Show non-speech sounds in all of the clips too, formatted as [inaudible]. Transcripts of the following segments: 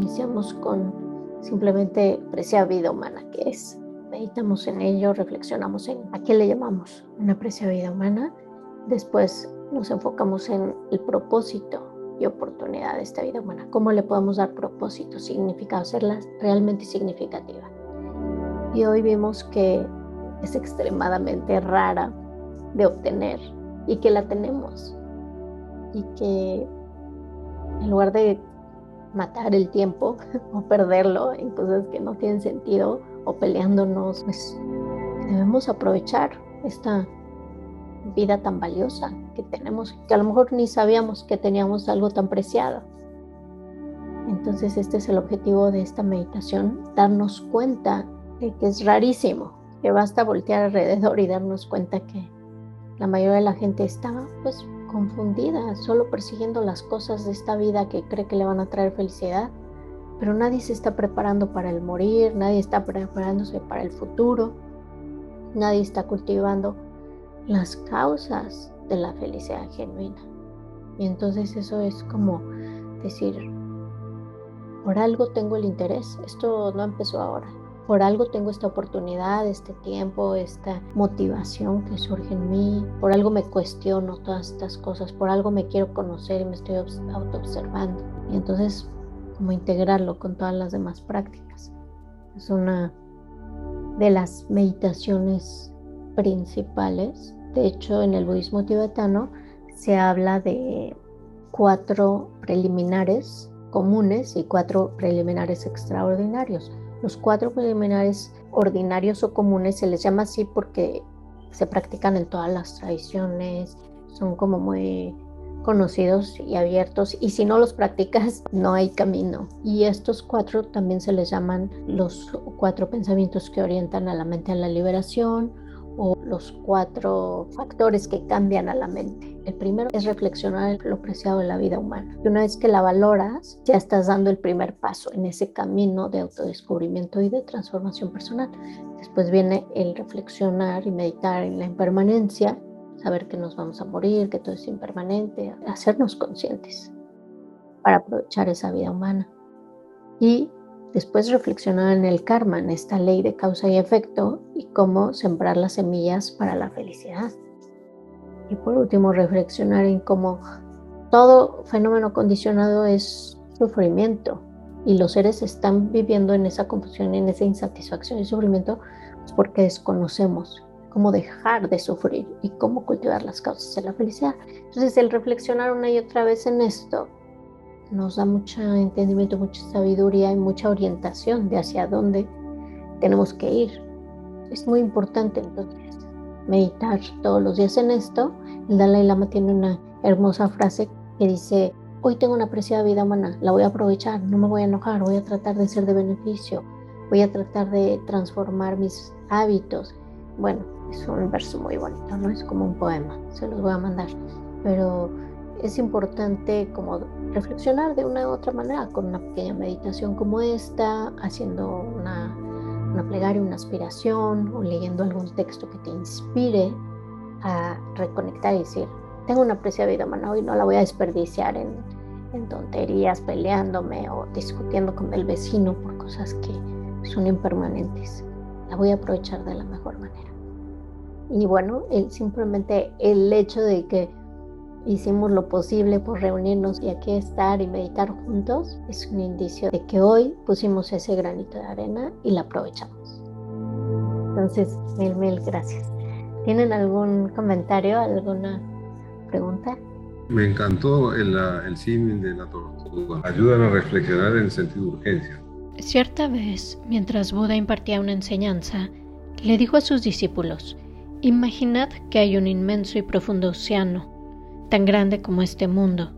iniciamos con simplemente preciada vida humana, que es meditamos en ello, reflexionamos en a qué le llamamos una preciada vida humana. Después nos enfocamos en el propósito y oportunidad de esta vida humana. ¿Cómo le podemos dar propósito, significado, hacerla realmente significativa? Y hoy vimos que es extremadamente rara de obtener y que la tenemos. Y que en lugar de matar el tiempo [laughs] o perderlo en cosas que no tienen sentido o peleándonos, pues debemos aprovechar esta vida tan valiosa que tenemos, que a lo mejor ni sabíamos que teníamos algo tan preciado. Entonces este es el objetivo de esta meditación, darnos cuenta de que es rarísimo, que basta voltear alrededor y darnos cuenta que la mayoría de la gente está pues confundida, solo persiguiendo las cosas de esta vida que cree que le van a traer felicidad, pero nadie se está preparando para el morir, nadie está preparándose para el futuro, nadie está cultivando las causas de la felicidad genuina. Y entonces eso es como decir, por algo tengo el interés, esto no empezó ahora, por algo tengo esta oportunidad, este tiempo, esta motivación que surge en mí, por algo me cuestiono todas estas cosas, por algo me quiero conocer y me estoy auto-observando. Y entonces, como integrarlo con todas las demás prácticas. Es una de las meditaciones principales. De hecho, en el budismo tibetano se habla de cuatro preliminares comunes y cuatro preliminares extraordinarios. Los cuatro preliminares ordinarios o comunes se les llama así porque se practican en todas las tradiciones, son como muy conocidos y abiertos y si no los practicas [laughs] no hay camino. Y estos cuatro también se les llaman los cuatro pensamientos que orientan a la mente a la liberación o los cuatro factores que cambian a la mente. El primero es reflexionar lo preciado de la vida humana. Y una vez que la valoras, ya estás dando el primer paso en ese camino de autodescubrimiento y de transformación personal. Después viene el reflexionar y meditar en la impermanencia, saber que nos vamos a morir, que todo es impermanente, hacernos conscientes para aprovechar esa vida humana. Y Después reflexionar en el karma, en esta ley de causa y efecto y cómo sembrar las semillas para la felicidad. Y por último, reflexionar en cómo todo fenómeno condicionado es sufrimiento y los seres están viviendo en esa confusión, en esa insatisfacción y sufrimiento pues porque desconocemos cómo dejar de sufrir y cómo cultivar las causas de la felicidad. Entonces, el reflexionar una y otra vez en esto nos da mucho entendimiento, mucha sabiduría y mucha orientación de hacia dónde tenemos que ir. Es muy importante entonces meditar todos los días en esto. El Dalai Lama tiene una hermosa frase que dice, hoy tengo una preciada vida humana, la voy a aprovechar, no me voy a enojar, voy a tratar de ser de beneficio, voy a tratar de transformar mis hábitos. Bueno, es un verso muy bonito, ¿no? Es como un poema, se los voy a mandar. Pero es importante como reflexionar de una u otra manera con una pequeña meditación como esta, haciendo una, una plegaria, una aspiración o leyendo algún texto que te inspire a reconectar y decir, tengo una preciada vida humana hoy, no la voy a desperdiciar en, en tonterías, peleándome o discutiendo con el vecino por cosas que son impermanentes. La voy a aprovechar de la mejor manera. Y bueno, el, simplemente el hecho de que hicimos lo posible por reunirnos y aquí estar y meditar juntos, es un indicio de que hoy pusimos ese granito de arena y la aprovechamos. Entonces, mil, mil gracias. ¿Tienen algún comentario, alguna pregunta? Me encantó el, el símil de la tortuga. Ayudan a reflexionar en el sentido de urgencia. Cierta vez, mientras Buda impartía una enseñanza, le dijo a sus discípulos, Imaginad que hay un inmenso y profundo océano tan grande como este mundo,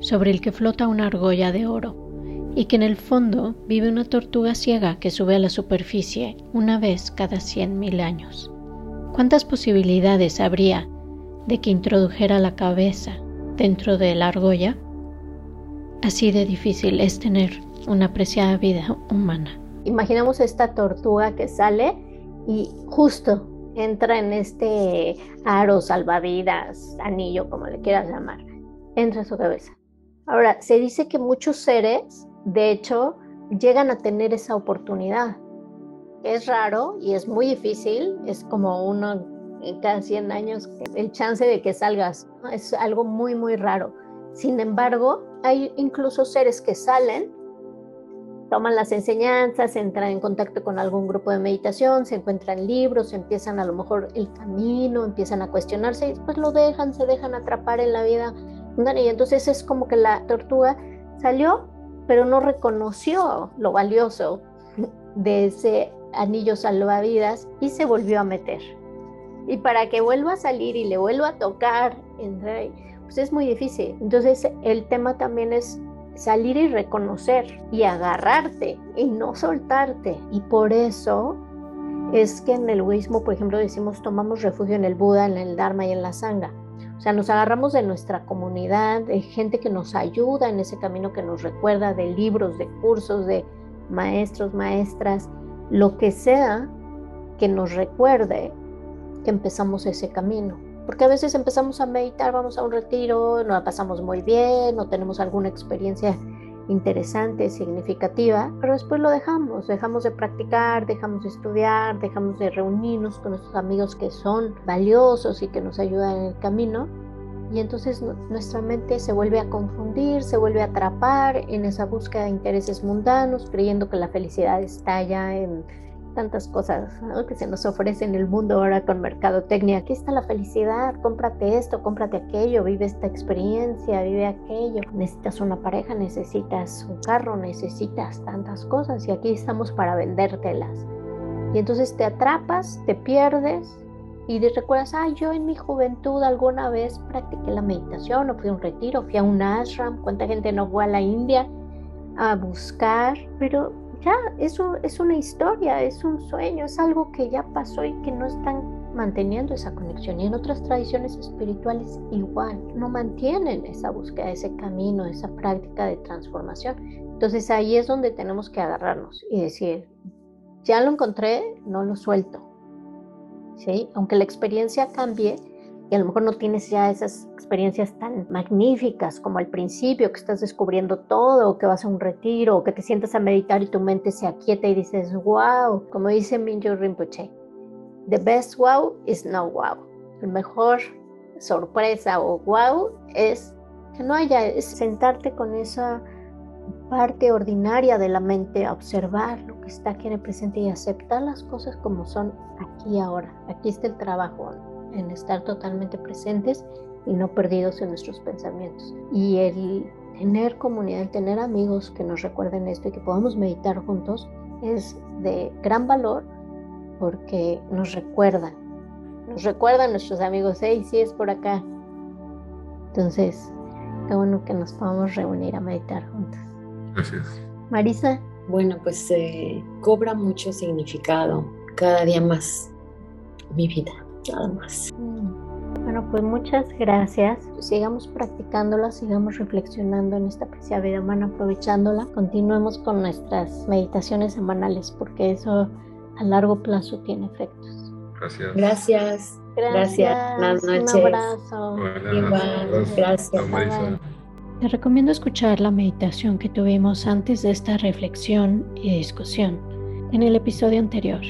sobre el que flota una argolla de oro, y que en el fondo vive una tortuga ciega que sube a la superficie una vez cada cien mil años. ¿Cuántas posibilidades habría de que introdujera la cabeza dentro de la argolla? Así de difícil es tener una apreciada vida humana. Imaginamos esta tortuga que sale y justo entra en este aro, salvavidas, anillo, como le quieras llamar, entra en su cabeza. Ahora, se dice que muchos seres, de hecho, llegan a tener esa oportunidad. Es raro y es muy difícil, es como uno en cada 100 años el chance de que salgas, es algo muy, muy raro. Sin embargo, hay incluso seres que salen, toman las enseñanzas, entran en contacto con algún grupo de meditación, se encuentran libros, empiezan a lo mejor el camino, empiezan a cuestionarse y después lo dejan, se dejan atrapar en la vida. Y entonces es como que la tortuga salió, pero no reconoció lo valioso de ese anillo salvavidas y se volvió a meter. Y para que vuelva a salir y le vuelva a tocar, pues es muy difícil. Entonces el tema también es salir y reconocer y agarrarte y no soltarte. Y por eso es que en el budismo, por ejemplo, decimos tomamos refugio en el Buda, en el Dharma y en la Sangha. O sea, nos agarramos de nuestra comunidad, de gente que nos ayuda en ese camino, que nos recuerda, de libros, de cursos, de maestros, maestras, lo que sea que nos recuerde que empezamos ese camino. Porque a veces empezamos a meditar, vamos a un retiro, no la pasamos muy bien, no tenemos alguna experiencia interesante, significativa, pero después lo dejamos, dejamos de practicar, dejamos de estudiar, dejamos de reunirnos con nuestros amigos que son valiosos y que nos ayudan en el camino. Y entonces nuestra mente se vuelve a confundir, se vuelve a atrapar en esa búsqueda de intereses mundanos, creyendo que la felicidad está ya en tantas cosas que se nos ofrece en el mundo ahora con mercadotecnia. Aquí está la felicidad, cómprate esto, cómprate aquello, vive esta experiencia, vive aquello. Necesitas una pareja, necesitas un carro, necesitas tantas cosas y aquí estamos para vendértelas. Y entonces te atrapas, te pierdes y te recuerdas, ah, yo en mi juventud alguna vez practiqué la meditación o fui a un retiro, fui a un ashram, cuánta gente no fue a la India a buscar, pero ya eso es una historia, es un sueño, es algo que ya pasó y que no están manteniendo esa conexión. Y en otras tradiciones espirituales igual, no mantienen esa búsqueda, ese camino, esa práctica de transformación. Entonces ahí es donde tenemos que agarrarnos y decir, ya lo encontré, no lo suelto. ¿Sí? Aunque la experiencia cambie, y a lo mejor no tienes ya esas experiencias tan magníficas como al principio, que estás descubriendo todo, o que vas a un retiro, o que te sientas a meditar y tu mente se aquieta y dices, wow, como dice Minjo Rinpoche, the best wow is no wow. El mejor sorpresa o wow es que no haya, es sentarte con esa parte ordinaria de la mente, observar lo que está aquí en el presente y aceptar las cosas como son aquí ahora. Aquí está el trabajo en estar totalmente presentes y no perdidos en nuestros pensamientos. Y el tener comunidad, el tener amigos que nos recuerden esto y que podamos meditar juntos es de gran valor porque nos recuerdan, nos recuerdan nuestros amigos, hey, sí es por acá. Entonces, qué bueno que nos podamos reunir a meditar juntos. Gracias. Marisa. Bueno, pues eh, cobra mucho significado cada día más mi vida nada más. Mm. Bueno, pues muchas gracias. Sigamos practicándola, sigamos reflexionando en esta preciada vida humana, aprovechándola. Continuemos con nuestras meditaciones semanales porque eso a largo plazo tiene efectos. Gracias. Gracias. Gracias. Buenas noches. Un abrazo. Igual. Gracias. Te recomiendo escuchar la meditación que tuvimos antes de esta reflexión y discusión en el episodio anterior.